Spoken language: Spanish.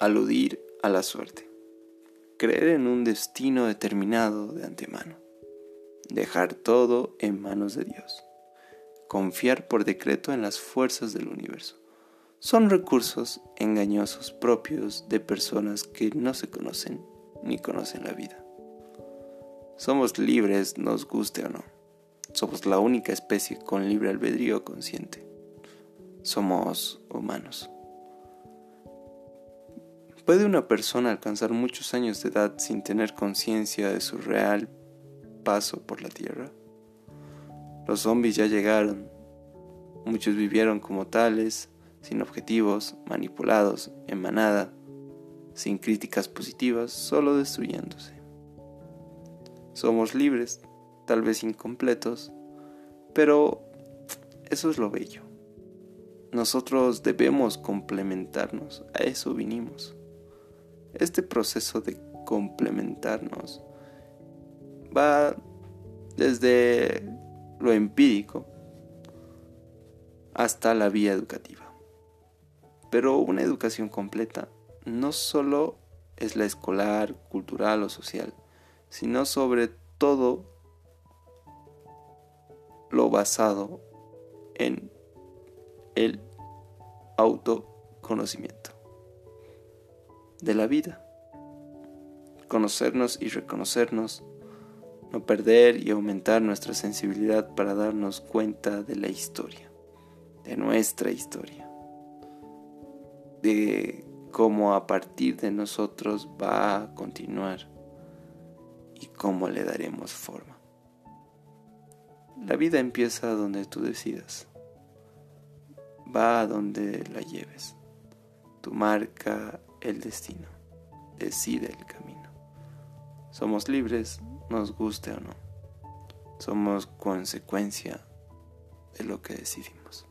Aludir a la suerte. Creer en un destino determinado de antemano. Dejar todo en manos de Dios. Confiar por decreto en las fuerzas del universo. Son recursos engañosos propios de personas que no se conocen ni conocen la vida. Somos libres, nos guste o no. Somos la única especie con libre albedrío consciente. Somos humanos. ¿Puede una persona alcanzar muchos años de edad sin tener conciencia de su real paso por la Tierra? Los zombies ya llegaron. Muchos vivieron como tales, sin objetivos, manipulados, en manada, sin críticas positivas, solo destruyéndose. Somos libres, tal vez incompletos, pero eso es lo bello. Nosotros debemos complementarnos, a eso vinimos. Este proceso de complementarnos va desde lo empírico hasta la vía educativa. Pero una educación completa no solo es la escolar, cultural o social, sino sobre todo lo basado en el autoconocimiento de la vida. Conocernos y reconocernos, no perder y aumentar nuestra sensibilidad para darnos cuenta de la historia, de nuestra historia, de cómo a partir de nosotros va a continuar y cómo le daremos forma. La vida empieza donde tú decidas, va a donde la lleves. Tu marca el destino, decide el camino. Somos libres, nos guste o no. Somos consecuencia de lo que decidimos.